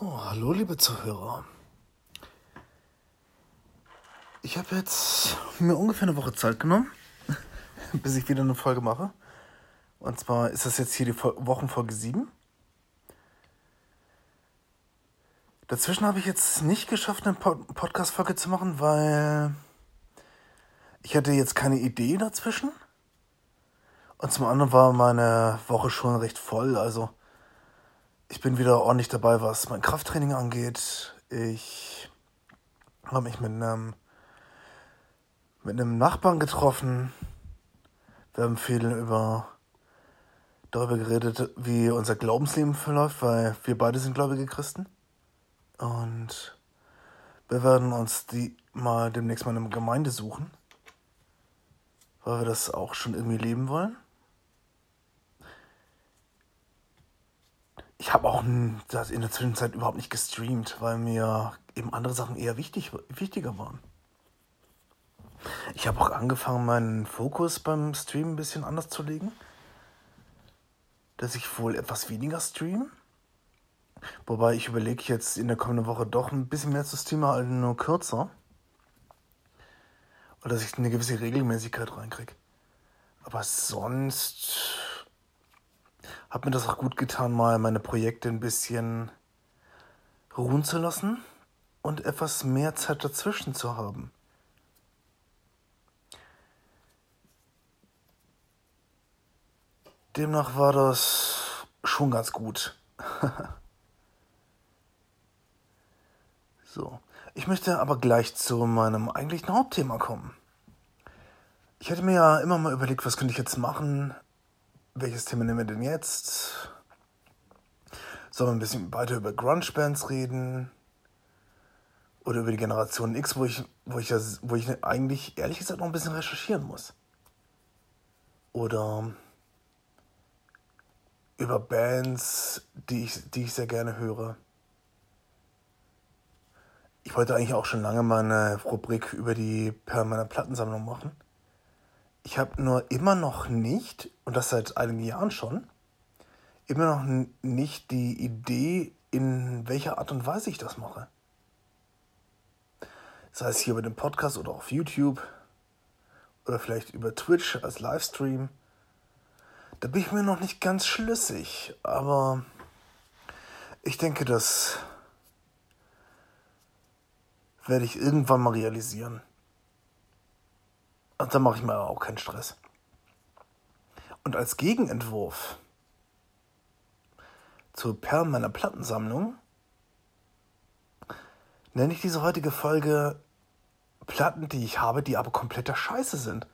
So, hallo liebe Zuhörer. Ich habe jetzt mir ungefähr eine Woche Zeit genommen, bis ich wieder eine Folge mache. Und zwar ist das jetzt hier die Wochenfolge 7. Dazwischen habe ich jetzt nicht geschafft, eine Podcast-Folge zu machen, weil ich hatte jetzt keine Idee dazwischen. Und zum anderen war meine Woche schon recht voll. Also ich bin wieder ordentlich dabei, was mein Krafttraining angeht. Ich habe mich mit einem, mit einem Nachbarn getroffen. Wir haben viel über, darüber geredet, wie unser Glaubensleben verläuft, weil wir beide sind gläubige Christen. Und wir werden uns die mal demnächst mal eine Gemeinde suchen, weil wir das auch schon irgendwie leben wollen. Ich habe auch in der Zwischenzeit überhaupt nicht gestreamt, weil mir eben andere Sachen eher wichtig, wichtiger waren. Ich habe auch angefangen, meinen Fokus beim Stream ein bisschen anders zu legen. Dass ich wohl etwas weniger stream. Wobei ich überlege jetzt in der kommenden Woche doch ein bisschen mehr zu streamen, als nur kürzer. Oder dass ich eine gewisse Regelmäßigkeit reinkriege. Aber sonst hat mir das auch gut getan, mal meine Projekte ein bisschen ruhen zu lassen und etwas mehr Zeit dazwischen zu haben. Demnach war das schon ganz gut. so, ich möchte aber gleich zu meinem eigentlichen Hauptthema kommen. Ich hätte mir ja immer mal überlegt, was könnte ich jetzt machen, welches Thema nehmen wir denn jetzt? Sollen wir ein bisschen weiter über Grunge-Bands reden? Oder über die Generation X, wo ich, wo ich, wo ich eigentlich ehrlich gesagt noch ein bisschen recherchieren muss? Oder über Bands, die ich, die ich sehr gerne höre. Ich wollte eigentlich auch schon lange mal eine Rubrik über die Per meiner Plattensammlung machen. Ich habe nur immer noch nicht, und das seit einigen Jahren schon, immer noch nicht die Idee, in welcher Art und Weise ich das mache. Sei es hier über den Podcast oder auf YouTube oder vielleicht über Twitch als Livestream. Da bin ich mir noch nicht ganz schlüssig, aber ich denke, das werde ich irgendwann mal realisieren. Und dann mache ich mir auch keinen Stress. Und als Gegenentwurf zur Perlen meiner Plattensammlung nenne ich diese heutige Folge Platten, die ich habe, die aber kompletter Scheiße sind.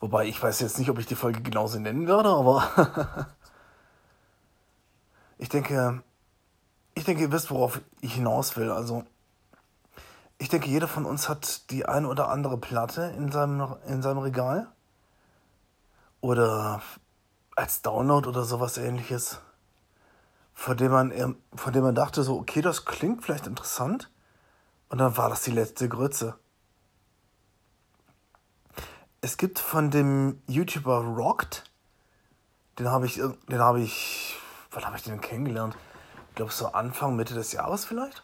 Wobei ich weiß jetzt nicht, ob ich die Folge genauso nennen würde, aber ich denke, ich denke, ihr wisst, worauf ich hinaus will. Also ich denke, jeder von uns hat die eine oder andere Platte in seinem, in seinem Regal. Oder als Download oder sowas ähnliches. Von dem man, von dem man dachte, so, okay, das klingt vielleicht interessant. Und dann war das die letzte Grütze. Es gibt von dem YouTuber Rocked, den habe ich, den habe ich, wann habe ich den kennengelernt? Ich glaube so Anfang, Mitte des Jahres vielleicht.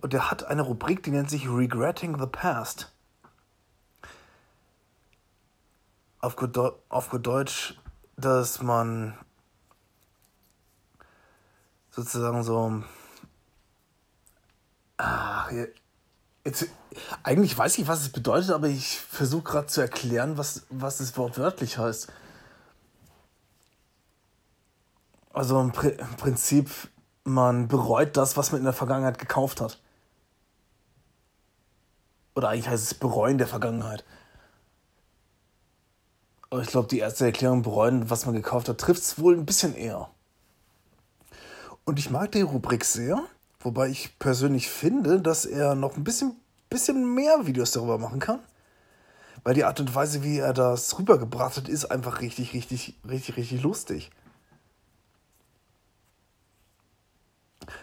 Und der hat eine Rubrik, die nennt sich Regretting the Past. Auf gut, auf gut Deutsch, dass man sozusagen so. Ach, jetzt, eigentlich weiß ich, was es bedeutet, aber ich versuche gerade zu erklären, was, was es wortwörtlich heißt. Also im, Prinzip, man bereut das, was man in der Vergangenheit gekauft hat. Oder eigentlich heißt es bereuen der Vergangenheit. Aber ich glaube, die erste Erklärung bereuen, was man gekauft hat, trifft es wohl ein bisschen eher. Und ich mag die Rubrik sehr, wobei ich persönlich finde, dass er noch ein bisschen, bisschen mehr Videos darüber machen kann. Weil die Art und Weise, wie er das rübergebracht hat, ist einfach richtig, richtig, richtig, richtig lustig.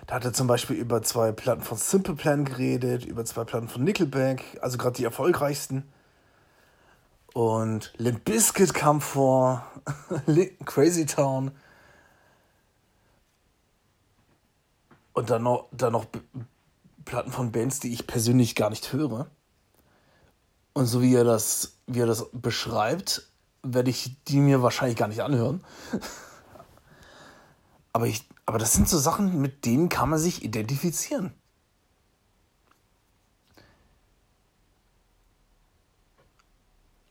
Da hat er zum Beispiel über zwei Platten von Simple Plan geredet, über zwei Platten von Nickelback, also gerade die erfolgreichsten. Und Limp Bizkit kam vor, Crazy Town. Und dann noch, dann noch Platten von Bands, die ich persönlich gar nicht höre. Und so wie er das, wie er das beschreibt, werde ich die mir wahrscheinlich gar nicht anhören. aber, ich, aber das sind so Sachen, mit denen kann man sich identifizieren.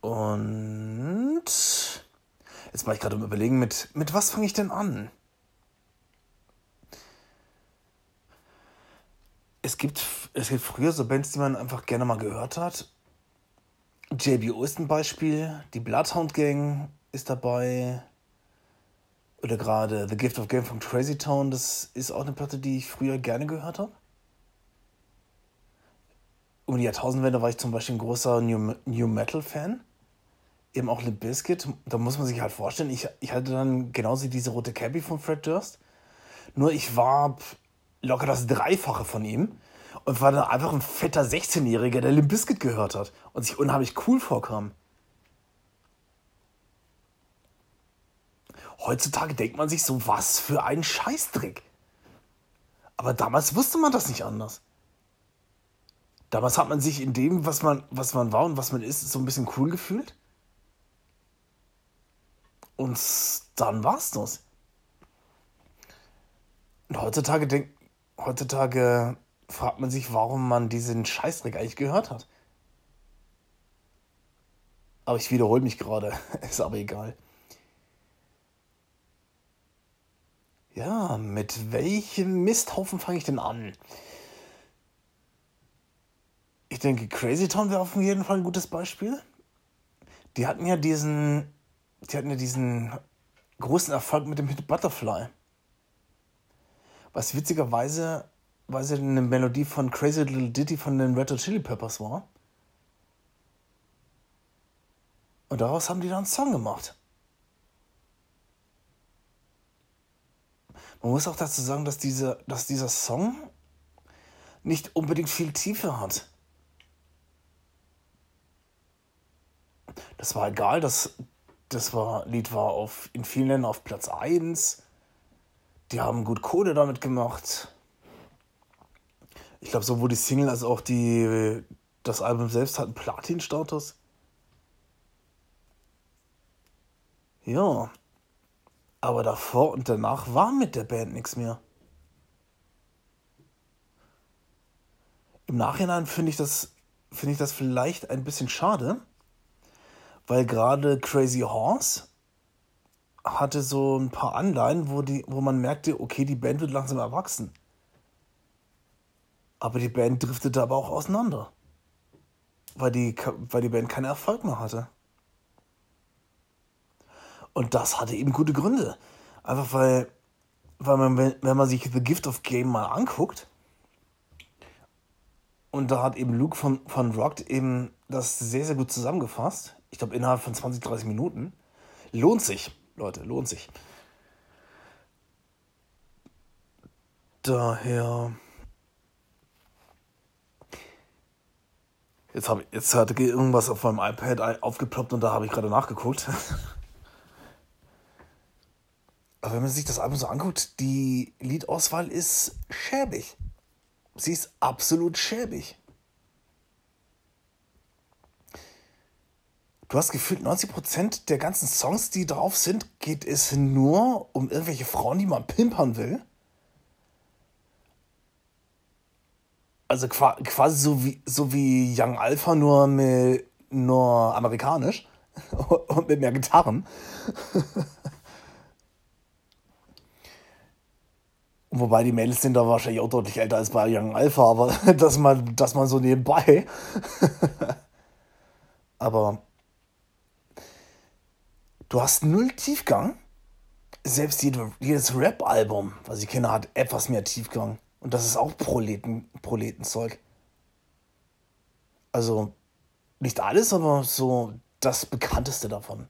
Und jetzt war ich gerade im Überlegen, mit, mit was fange ich denn an? Es gibt, es gibt früher so Bands, die man einfach gerne mal gehört hat. JBO ist ein Beispiel, die Bloodhound Gang ist dabei. Oder gerade The Gift of Game von Crazy Town, das ist auch eine Platte, die ich früher gerne gehört habe. Um die Jahrtausendwende war ich zum Beispiel ein großer New, New Metal Fan. Eben auch Limp Bizkit. Da muss man sich halt vorstellen, ich, ich hatte dann genauso diese rote Cappy von Fred Durst. Nur ich war locker das Dreifache von ihm und war dann einfach ein fetter 16-Jähriger, der Limp Bizkit gehört hat und sich unheimlich cool vorkam. Heutzutage denkt man sich so, was für ein Scheißdreck. Aber damals wusste man das nicht anders. Damals hat man sich in dem, was man, was man war und was man ist, so ein bisschen cool gefühlt. Und dann war's das. Und heutzutage denkt, heutzutage fragt man sich, warum man diesen Scheißdreck eigentlich gehört hat. Aber ich wiederhole mich gerade, ist aber egal. Ja, mit welchem Misthaufen fange ich denn an? Ich denke, Crazy Town wäre auf jeden Fall ein gutes Beispiel. Die hatten ja diesen, die hatten ja diesen großen Erfolg mit dem Hit Butterfly. Was witzigerweise weil sie eine Melodie von Crazy Little Ditty von den Red Hot Chili Peppers war. Und daraus haben die dann einen Song gemacht. Man muss auch dazu sagen, dass, diese, dass dieser Song nicht unbedingt viel Tiefe hat. Das war egal, das, das war, Lied war auf, in vielen Ländern auf Platz 1. Die haben gut Kohle damit gemacht. Ich glaube, sowohl die Single als auch die, das Album selbst hat einen Platin-Status. Ja. Aber davor und danach war mit der Band nichts mehr. Im Nachhinein finde ich das finde ich das vielleicht ein bisschen schade, weil gerade Crazy Horse hatte so ein paar Anleihen, wo, die, wo man merkte, okay, die Band wird langsam erwachsen. Aber die Band driftete aber auch auseinander. Weil die, weil die Band keinen Erfolg mehr hatte. Und das hatte eben gute Gründe. Einfach weil, weil man, wenn man sich The Gift of Game mal anguckt, und da hat eben Luke von, von Rocked eben das sehr, sehr gut zusammengefasst. Ich glaube, innerhalb von 20, 30 Minuten. Lohnt sich, Leute, lohnt sich. Daher Jetzt, hab, jetzt hat irgendwas auf meinem iPad aufgeploppt und da habe ich gerade nachgeguckt. Aber wenn man sich das Album so anguckt, die Liedauswahl ist schäbig. Sie ist absolut schäbig. Du hast gefühlt 90% der ganzen Songs, die drauf sind, geht es nur um irgendwelche Frauen, die man pimpern will. Also quasi so wie, so wie Young Alpha, nur, mit, nur amerikanisch und mit mehr Gitarren. Wobei die Mädels sind da wahrscheinlich auch deutlich älter als bei Young Alpha, aber dass man, dass man so nebenbei. aber du hast null Tiefgang. Selbst jedes Rap-Album, was ich kenne, hat etwas mehr Tiefgang. Und das ist auch Proleten, Proletenzeug. Also nicht alles, aber so das bekannteste davon.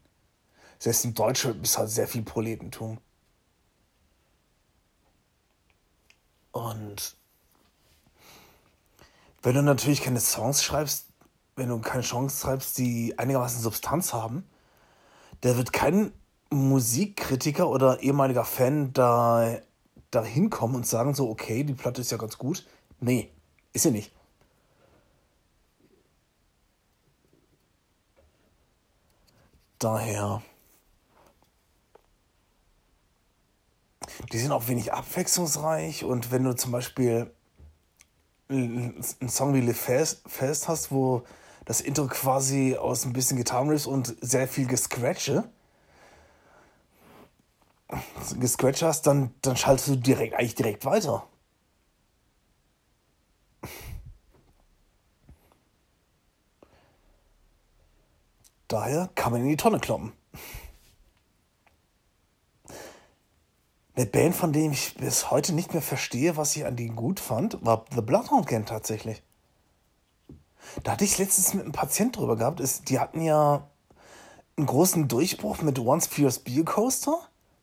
Selbst im Deutschen ist halt sehr viel Proletentum. Und wenn du natürlich keine Songs schreibst, wenn du keine Songs schreibst, die einigermaßen Substanz haben, der wird kein Musikkritiker oder ehemaliger Fan da da hinkommen und sagen so, okay, die Platte ist ja ganz gut. Nee, ist sie nicht. Daher. Die sind auch wenig abwechslungsreich und wenn du zum Beispiel einen Song wie Live Fast, Fast hast, wo das Intro quasi aus ein bisschen Gitarrenriffs und sehr viel Gescratche gescratcht hast, dann, dann schaltest du direkt eigentlich direkt weiter. Daher kann man in die Tonne kloppen. Eine Band, von dem ich bis heute nicht mehr verstehe, was ich an denen gut fand, war The Bloodhound Gang tatsächlich. Da hatte ich letztens mit einem Patient drüber gehabt. Ist, die hatten ja einen großen Durchbruch mit Once Fierce Beer Coaster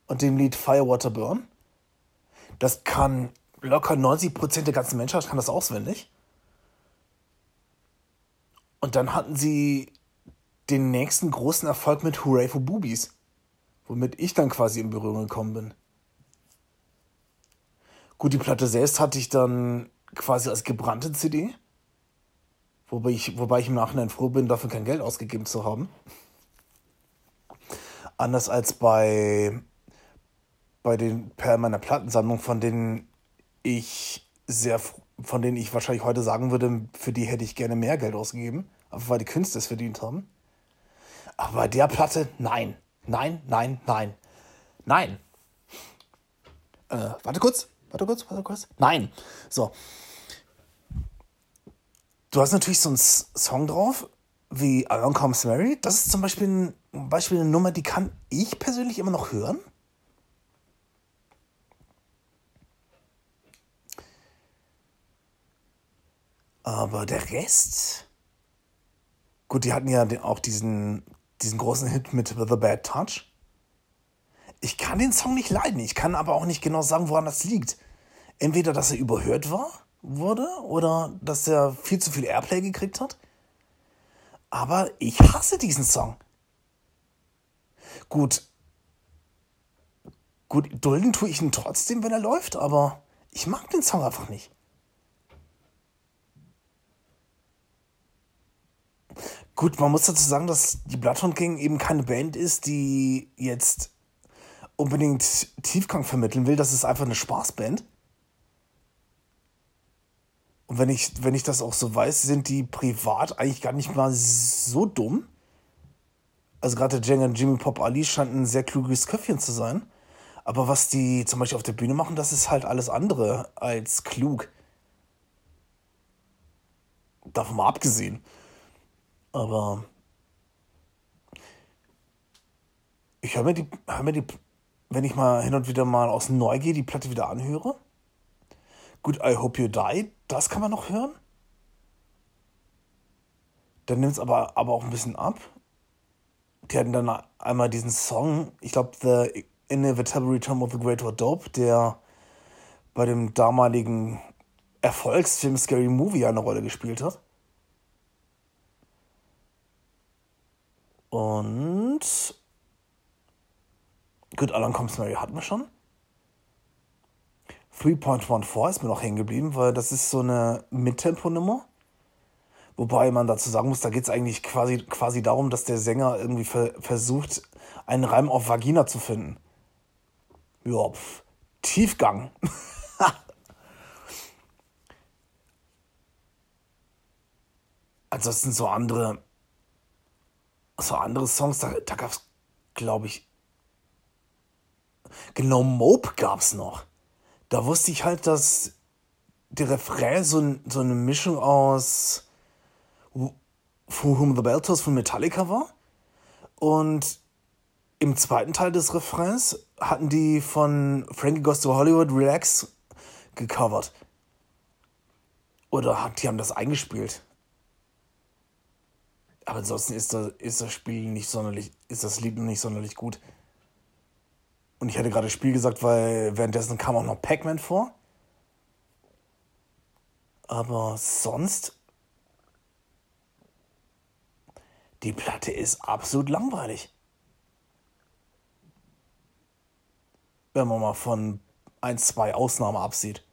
und dem Lied Firewater Burn. Das kann locker 90% der ganzen Menschheit kann das auswendig. Und dann hatten sie den nächsten großen Erfolg mit Hooray for Boobies, womit ich dann quasi in Berührung gekommen bin. Gut, die Platte selbst hatte ich dann quasi als gebrannte CD, wobei ich, wobei ich im Nachhinein froh bin, dafür kein Geld ausgegeben zu haben. Anders als bei, bei den per meiner Plattensammlung, von denen ich sehr, von denen ich wahrscheinlich heute sagen würde, für die hätte ich gerne mehr Geld ausgegeben, aber weil die Künste es verdient haben. Aber bei der Platte, nein. Nein, nein, nein. Nein. Äh, warte kurz. Warte kurz, warte kurz. Nein. So. Du hast natürlich so einen Song drauf, wie Along Comes Mary. Das ist zum Beispiel ein Beispiel eine Nummer, die kann ich persönlich immer noch hören. Aber der Rest. Gut, die hatten ja auch diesen diesen großen Hit mit The Bad Touch. Ich kann den Song nicht leiden. Ich kann aber auch nicht genau sagen, woran das liegt. Entweder, dass er überhört war, wurde, oder dass er viel zu viel Airplay gekriegt hat. Aber ich hasse diesen Song. Gut. Gut, dulden tue ich ihn trotzdem, wenn er läuft, aber ich mag den Song einfach nicht. Gut, man muss dazu sagen, dass die Bloodhound Gang eben keine Band ist, die jetzt unbedingt Tiefgang vermitteln will. Das ist einfach eine Spaßband. Und wenn ich, wenn ich das auch so weiß, sind die privat eigentlich gar nicht mal so dumm. Also gerade der Jenga Jimmy Pop Ali scheint ein sehr kluges Köpfchen zu sein. Aber was die zum Beispiel auf der Bühne machen, das ist halt alles andere als klug. Davon mal abgesehen. Aber ich höre mir die, hör mir die, wenn ich mal hin und wieder mal aus Neugier die Platte wieder anhöre. Gut, I Hope You Die, das kann man noch hören. Dann nimmt es aber, aber auch ein bisschen ab. Die hatten dann einmal diesen Song, ich glaube, The Inevitable Return of the Great Dope, der bei dem damaligen Erfolgsfilm Scary Movie eine Rolle gespielt hat. Und Good Alan Comes Mary hatten wir schon. 3.14 ist mir noch hängen geblieben, weil das ist so eine Mittempo-Nummer. Wobei man dazu sagen muss, da geht es eigentlich quasi, quasi darum, dass der Sänger irgendwie ver versucht, einen Reim auf Vagina zu finden. Ja, pf, Tiefgang. Ansonsten so andere so andere Songs, da, da gab es, glaube ich, genau Mope gab es noch. Da wusste ich halt, dass der Refrain so, so eine Mischung aus For Whom the Bell Tolls von Metallica war. Und im zweiten Teil des Refrains hatten die von Frankie Goes to Hollywood Relax gecovert. Oder die haben das eingespielt. Aber ansonsten ist das, ist das Spiel nicht sonderlich, ist das Lied nicht sonderlich gut. Und ich hätte gerade Spiel gesagt, weil währenddessen kam auch noch Pac-Man vor. Aber sonst. Die Platte ist absolut langweilig. Wenn man mal von ein, zwei Ausnahmen absieht.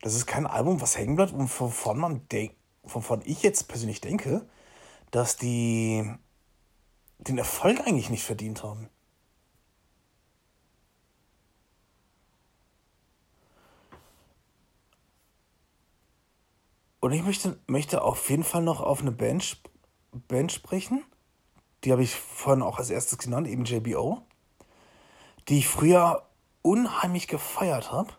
Das ist kein Album, was hängen bleibt und wovon man denkt, wovon ich jetzt persönlich denke, dass die den Erfolg eigentlich nicht verdient haben. Und ich möchte, möchte auf jeden Fall noch auf eine Band, Band sprechen. Die habe ich vorhin auch als erstes genannt, eben JBO. Die ich früher unheimlich gefeiert habe.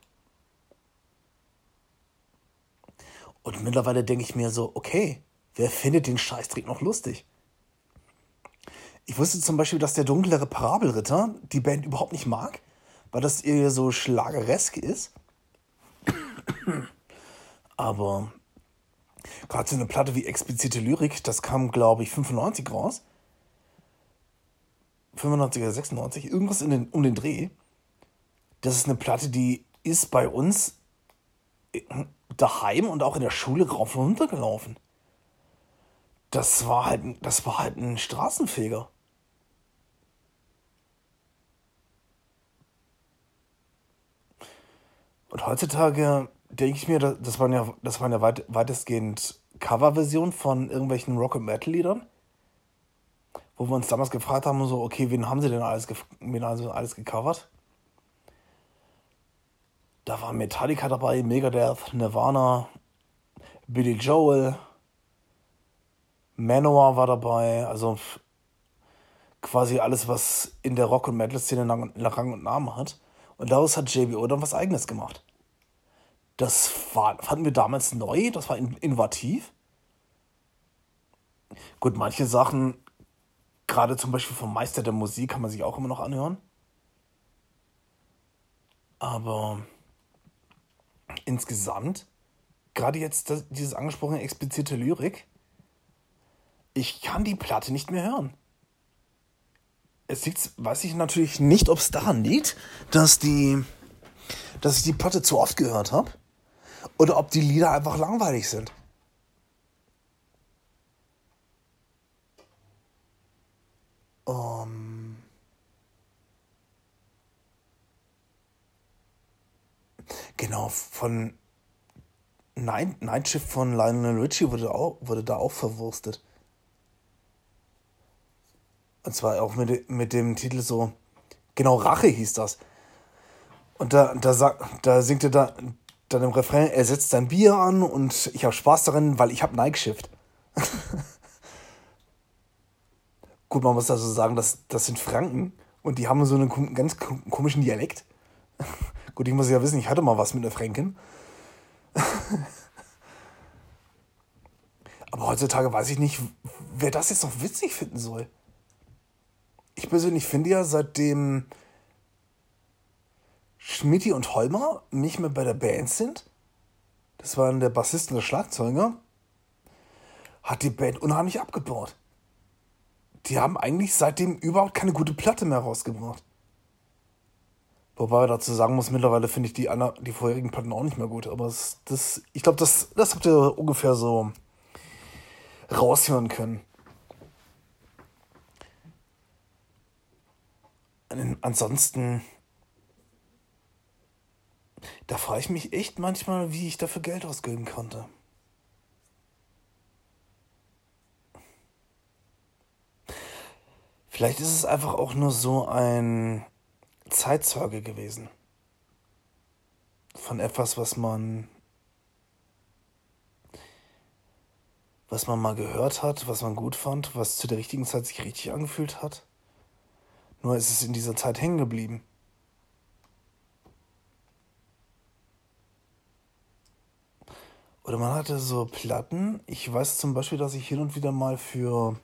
Und mittlerweile denke ich mir so, okay, wer findet den Scheißtrick noch lustig? Ich wusste zum Beispiel, dass der dunklere Parabelritter die Band überhaupt nicht mag, weil das ihr so schlageresk ist. Aber gerade so eine Platte wie explizite Lyrik, das kam, glaube ich, 95 raus. 95 oder 96, irgendwas in den, um den Dreh. Das ist eine Platte, die ist bei uns daheim und auch in der Schule rauf und runter gelaufen. Das war halt, das war halt ein Straßenfeger. Und heutzutage denke ich mir, das waren ja, das waren ja weit, weitestgehend Coverversionen von irgendwelchen Rock- und Metal-Liedern. Wo wir uns damals gefragt haben, so, okay, wen haben sie denn alles, wen haben sie alles gecovert? Da war Metallica dabei, Megadeth, Nirvana, Billy Joel, Manowar war dabei, also quasi alles, was in der Rock- und Metal-Szene Rang und Namen hat. Und daraus hat JBO dann was Eigenes gemacht. Das fanden wir damals neu, das war innovativ. Gut, manche Sachen, gerade zum Beispiel vom Meister der Musik, kann man sich auch immer noch anhören. Aber insgesamt, gerade jetzt das, dieses angesprochene explizite Lyrik, ich kann die Platte nicht mehr hören. Es liegt, weiß ich natürlich nicht, ob es daran liegt, dass die, dass ich die Platte zu oft gehört habe oder ob die Lieder einfach langweilig sind. Um, genau, von Night, Night Shift von Lionel Richie wurde, auch, wurde da auch verwurstet. Und zwar auch mit, mit dem Titel so, genau, Rache hieß das. Und da, da, da singt er da, dann im Refrain, er setzt sein Bier an und ich habe Spaß darin, weil ich habe Nike Shift. Gut, man muss also sagen, das, das sind Franken und die haben so einen ganz komischen Dialekt. Gut, ich muss ja wissen, ich hatte mal was mit einer Fränkin. Aber heutzutage weiß ich nicht, wer das jetzt noch witzig finden soll. Ich persönlich finde ja, seitdem Schmidti und Holmer nicht mehr bei der Band sind, das waren der Bassist und der Schlagzeuger, hat die Band unheimlich abgebaut. Die haben eigentlich seitdem überhaupt keine gute Platte mehr rausgebracht. Wobei dazu sagen muss, mittlerweile finde ich die, die vorherigen Platten auch nicht mehr gut. Aber das ich glaube, das, das habt ihr ungefähr so raushören können. Ansonsten da frage ich mich echt manchmal, wie ich dafür Geld ausgeben konnte. Vielleicht ist es einfach auch nur so ein Zeitzeuge gewesen. Von etwas, was man. was man mal gehört hat, was man gut fand, was zu der richtigen Zeit sich richtig angefühlt hat. Nur ist es in dieser Zeit hängen geblieben. Oder man hatte so Platten. Ich weiß zum Beispiel, dass ich hin und wieder mal für.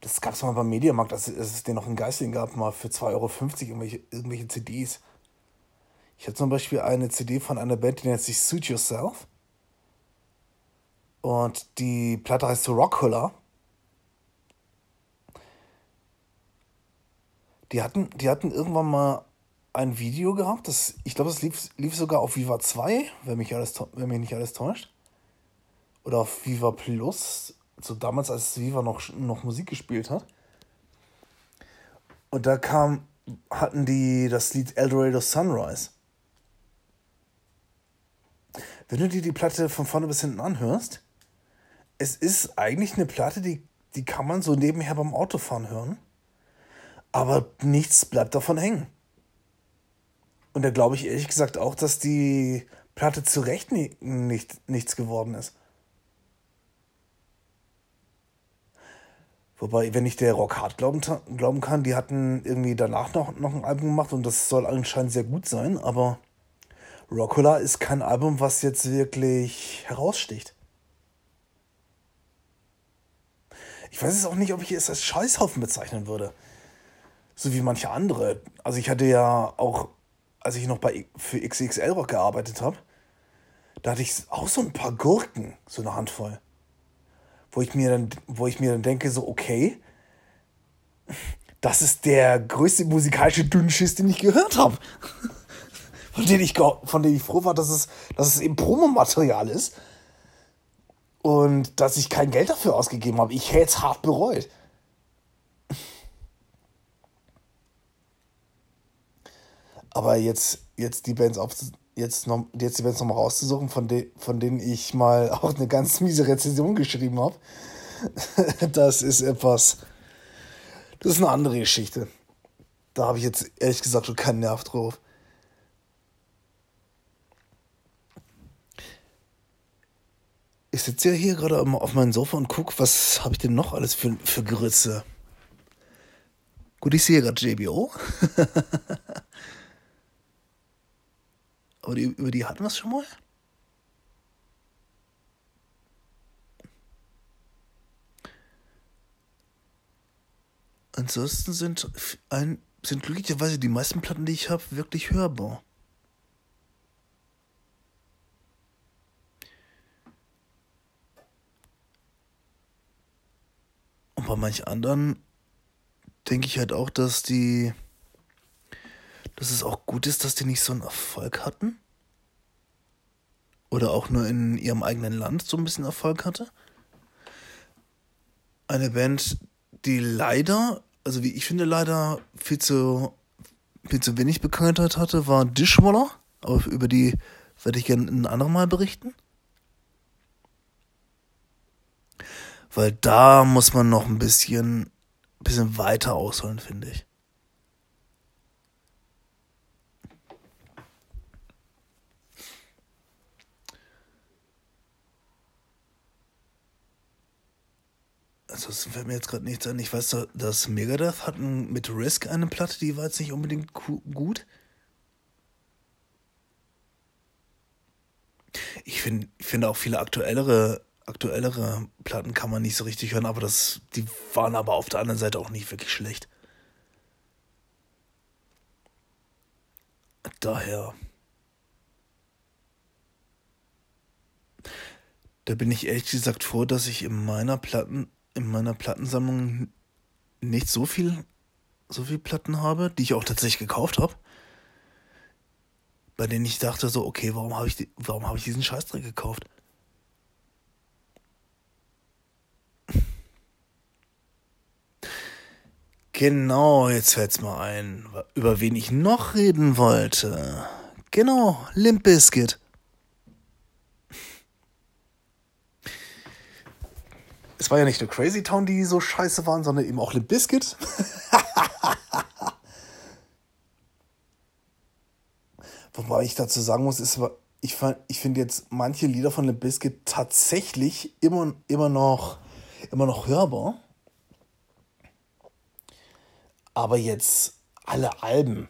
Das gab es mal beim Mediamarkt, dass es den noch in Geisling gab, mal für 2,50 Euro irgendwelche, irgendwelche CDs. Ich habe zum Beispiel eine CD von einer Band, die nennt sich Suit Yourself. Und die Platte heißt so Rockhuller. Die hatten, die hatten irgendwann mal ein Video gehabt, das, ich glaube, das lief, lief sogar auf Viva 2, wenn mich, alles, wenn mich nicht alles täuscht. Oder auf Viva Plus, so damals, als Viva noch, noch Musik gespielt hat. Und da kam hatten die das Lied Eldorado Sunrise. Wenn du dir die Platte von vorne bis hinten anhörst, es ist eigentlich eine Platte, die, die kann man so nebenher beim Autofahren hören. Aber nichts bleibt davon hängen. Und da glaube ich ehrlich gesagt auch, dass die Platte zu Recht nie, nicht, nichts geworden ist. Wobei, wenn ich der Rock Hard glauben, glauben kann, die hatten irgendwie danach noch, noch ein Album gemacht und das soll anscheinend sehr gut sein, aber Rockola ist kein Album, was jetzt wirklich heraussticht. Ich weiß es auch nicht, ob ich es als Scheißhaufen bezeichnen würde. So wie manche andere. Also ich hatte ja auch, als ich noch bei für XXL Rock gearbeitet habe, da hatte ich auch so ein paar Gurken, so eine Handvoll wo ich mir dann, wo ich mir dann denke, so, okay, das ist der größte musikalische Dünnschiss, den ich gehört habe. von, dem ich, von dem ich froh war, dass es, dass es eben Promomaterial ist. Und dass ich kein Geld dafür ausgegeben habe. Ich hätte es hart bereut. Aber jetzt, jetzt die Bands auf, jetzt, noch, jetzt die Bands nochmal rauszusuchen, von, de, von denen ich mal auch eine ganz miese Rezension geschrieben habe. das ist etwas. Das ist eine andere Geschichte. Da habe ich jetzt ehrlich gesagt schon keinen Nerv drauf. Ich sitze ja hier gerade auf meinem Sofa und gucke, was habe ich denn noch alles für, für Grütze. Gut, ich sehe gerade JBO. Aber die, über die hatten wir es schon mal? Ansonsten sind, ein, sind glücklicherweise die meisten Platten, die ich habe, wirklich hörbar. Und bei manchen anderen denke ich halt auch, dass die dass es auch gut ist, dass die nicht so einen Erfolg hatten? Oder auch nur in ihrem eigenen Land so ein bisschen Erfolg hatte? Eine Band, die leider, also wie ich finde, leider viel zu, viel zu wenig Bekanntheit hatte, war Dishwaller. Aber über die werde ich gerne ein andermal berichten. Weil da muss man noch ein bisschen, bisschen weiter ausholen, finde ich. Also es fällt mir jetzt gerade nichts an. Ich weiß, dass Megadeth hatten mit Risk eine Platte, die war jetzt nicht unbedingt gut. Ich finde find auch viele aktuellere, aktuellere Platten kann man nicht so richtig hören, aber das, die waren aber auf der anderen Seite auch nicht wirklich schlecht. Daher. Da bin ich ehrlich gesagt froh, dass ich in meiner Platten in meiner Plattensammlung nicht so viel, so viel Platten habe, die ich auch tatsächlich gekauft habe. Bei denen ich dachte so, okay, warum habe ich, warum habe ich diesen Scheißdreck gekauft? Genau, jetzt fällt's mal ein, über wen ich noch reden wollte. Genau, Limp Bizkit. Es war ja nicht nur Crazy Town, die so scheiße waren, sondern eben auch Limp Bizkit. Wobei ich dazu sagen muss, ist, ich, ich finde jetzt manche Lieder von Limp Bizkit tatsächlich immer, immer, noch, immer noch hörbar. Aber jetzt alle Alben.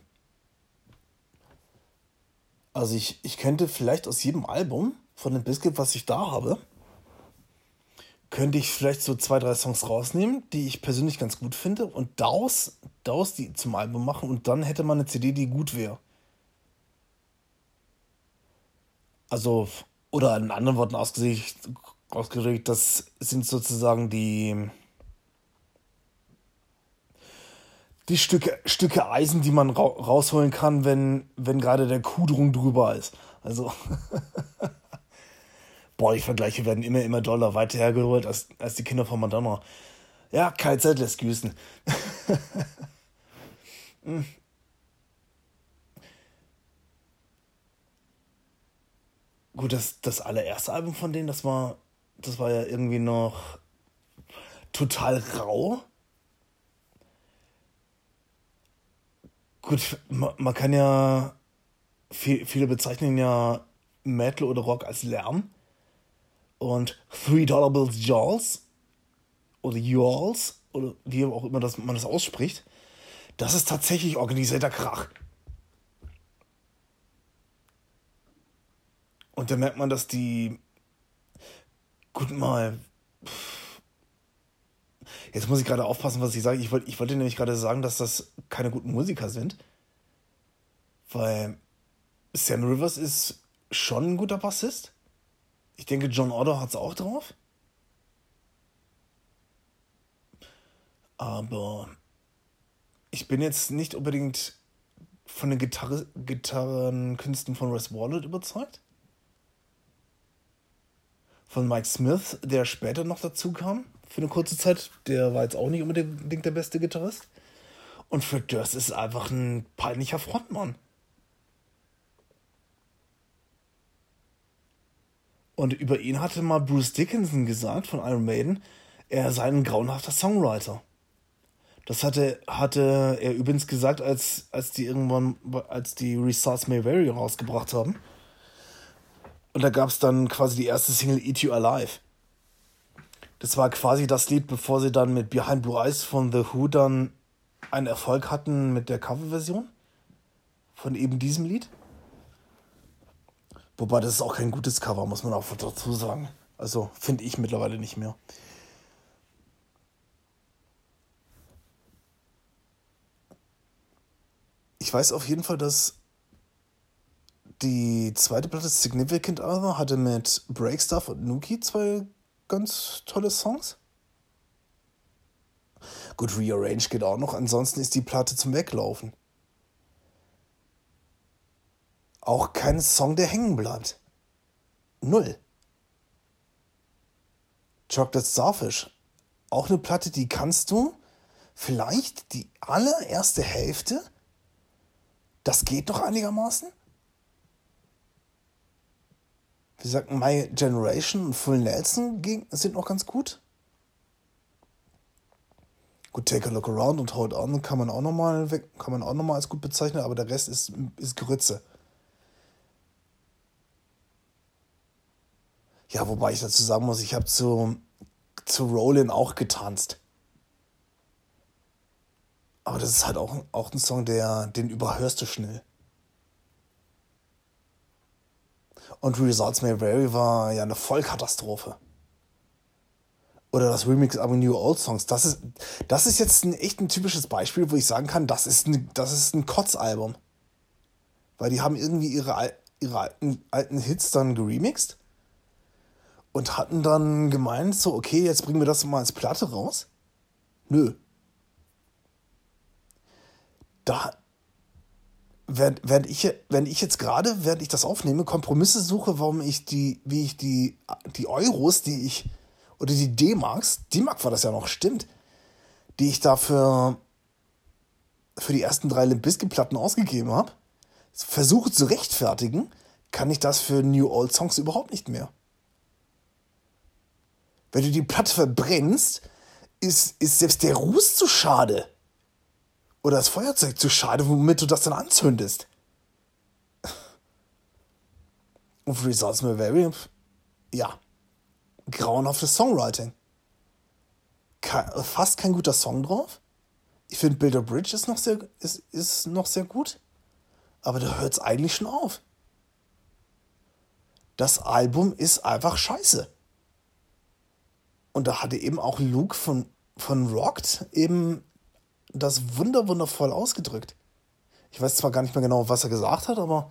Also ich, ich könnte vielleicht aus jedem Album von Limp Bizkit, was ich da habe, könnte ich vielleicht so zwei, drei Songs rausnehmen, die ich persönlich ganz gut finde und daraus, daraus die zum Album machen und dann hätte man eine CD, die gut wäre. Also, oder in anderen Worten ausgedrückt, das sind sozusagen die, die Stücke, Stücke Eisen, die man ra rausholen kann, wenn, wenn gerade der Kudrung drüber ist. Also. Boah, die Vergleiche werden immer, immer doller weiter hergerührt als, als die Kinder von Madonna. Ja, KZ lässt grüßen. Gut, das, das allererste Album von denen, das war, das war ja irgendwie noch total rau. Gut, man, man kann ja, viel, viele bezeichnen ja Metal oder Rock als Lärm. Und Three Dollar Bills Jaws oder Yalls oder wie auch immer das, man das ausspricht, das ist tatsächlich organisierter Krach. Und da merkt man, dass die. Gut mal. Jetzt muss ich gerade aufpassen, was ich sage. Ich, wollt, ich wollte nämlich gerade sagen, dass das keine guten Musiker sind. Weil Sam Rivers ist schon ein guter Bassist. Ich denke, John Otto hat es auch drauf. Aber ich bin jetzt nicht unbedingt von den Gitarre, Gitarrenkünsten von Wes Wallet überzeugt. Von Mike Smith, der später noch dazu kam, für eine kurze Zeit. Der war jetzt auch nicht unbedingt der beste Gitarrist. Und Fred Durst ist einfach ein peinlicher Frontmann. Und über ihn hatte mal Bruce Dickinson gesagt von Iron Maiden, er sei ein grauenhafter Songwriter. Das hatte, hatte er übrigens gesagt, als, als die irgendwann, als die Restarts May Vary rausgebracht haben. Und da gab es dann quasi die erste Single Eat You Alive. Das war quasi das Lied, bevor sie dann mit Behind Blue Eyes von The Who dann einen Erfolg hatten mit der Coverversion von eben diesem Lied. Wobei das ist auch kein gutes Cover, muss man auch dazu sagen. Also finde ich mittlerweile nicht mehr. Ich weiß auf jeden Fall, dass die zweite Platte Significant Other hatte mit Breakstuff und Nuki zwei ganz tolle Songs. Gut, Rearrange geht auch noch, ansonsten ist die Platte zum Weglaufen. Auch kein Song, der hängen bleibt. Null. Chocolate Starfish. Auch eine Platte, die kannst du vielleicht die allererste Hälfte das geht doch einigermaßen. Wie gesagt, My Generation und Full Nelson sind noch ganz gut. Gut, Take a Look Around und Hold On kann man auch nochmal mal als gut bezeichnen, aber der Rest ist, ist Grütze. Ja, wobei ich dazu sagen muss, ich habe zu, zu Rollin auch getanzt. Aber das ist halt auch, auch ein Song, der, den überhörst du schnell. Und Results May Vary war ja eine Vollkatastrophe. Oder das Remix aber New Old Songs. Das ist, das ist jetzt ein, echt ein typisches Beispiel, wo ich sagen kann, das ist ein, das ist ein Kotzalbum. Weil die haben irgendwie ihre, ihre alten, alten Hits dann geremixed und hatten dann gemeint, so, okay, jetzt bringen wir das mal als Platte raus. Nö da, während, während, ich, wenn ich jetzt gerade, während ich das aufnehme, Kompromisse suche, warum ich die, wie ich die, die Euros, die ich, oder die D-Marks, D-Mark war das ja noch, stimmt, die ich dafür für die ersten drei Limp Platten ausgegeben habe, versuche zu rechtfertigen, kann ich das für New Old Songs überhaupt nicht mehr. Wenn du die Platte verbrennst, ist, ist selbst der Ruß zu schade oder das Feuerzeug zu schade, womit du das dann anzündest. Und für Results Vary, ja, grauenhaftes Songwriting. Ke fast kein guter Song drauf. Ich finde Builder Bridge ist noch sehr, ist, ist noch sehr gut. Aber da hört es eigentlich schon auf. Das Album ist einfach scheiße. Und da hatte eben auch Luke von, von Rocked eben das wunderwundervoll ausgedrückt. Ich weiß zwar gar nicht mehr genau, was er gesagt hat, aber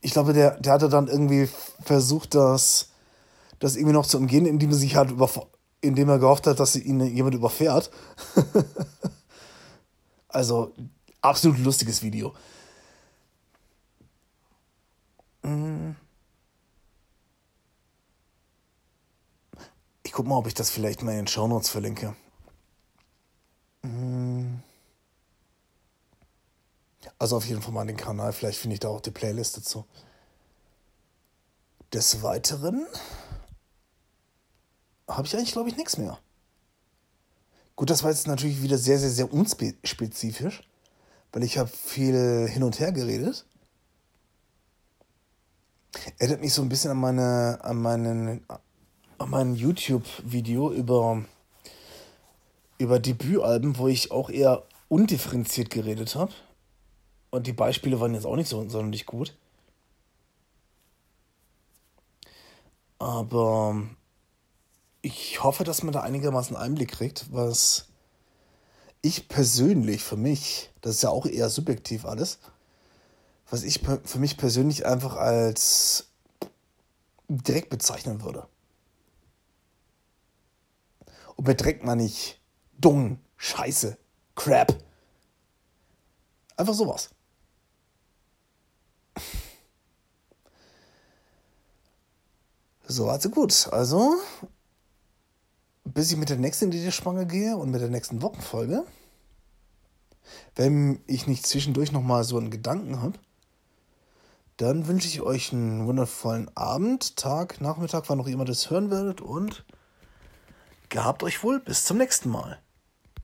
ich glaube, der, der hatte dann irgendwie versucht, das, das irgendwie noch zu umgehen, indem er sich halt indem er gehofft hat, dass ihn jemand überfährt. also, absolut lustiges Video. Mm. Guck mal, ob ich das vielleicht mal in den Shownotes verlinke. Mm. Also auf jeden Fall mal den Kanal, vielleicht finde ich da auch die Playlist dazu. Des Weiteren habe ich eigentlich, glaube ich, nichts mehr. Gut, das war jetzt natürlich wieder sehr, sehr, sehr unspezifisch, weil ich habe viel hin und her geredet. Erinnert mich so ein bisschen an meine, an meinen, mein YouTube-Video über, über Debütalben, wo ich auch eher undifferenziert geredet habe. Und die Beispiele waren jetzt auch nicht so sonderlich gut. Aber ich hoffe, dass man da einigermaßen Einblick kriegt, was ich persönlich für mich, das ist ja auch eher subjektiv alles, was ich für mich persönlich einfach als direkt bezeichnen würde. Und Dreck meine ich Dung, Scheiße, Crap. Einfach sowas. So, also gut. Also, bis ich mit der nächsten Spange gehe und mit der nächsten Wochenfolge, wenn ich nicht zwischendurch nochmal so einen Gedanken habe, dann wünsche ich euch einen wundervollen Abend, Tag, Nachmittag, wann auch immer das hören werdet und gehabt euch wohl. Bis zum nächsten Mal.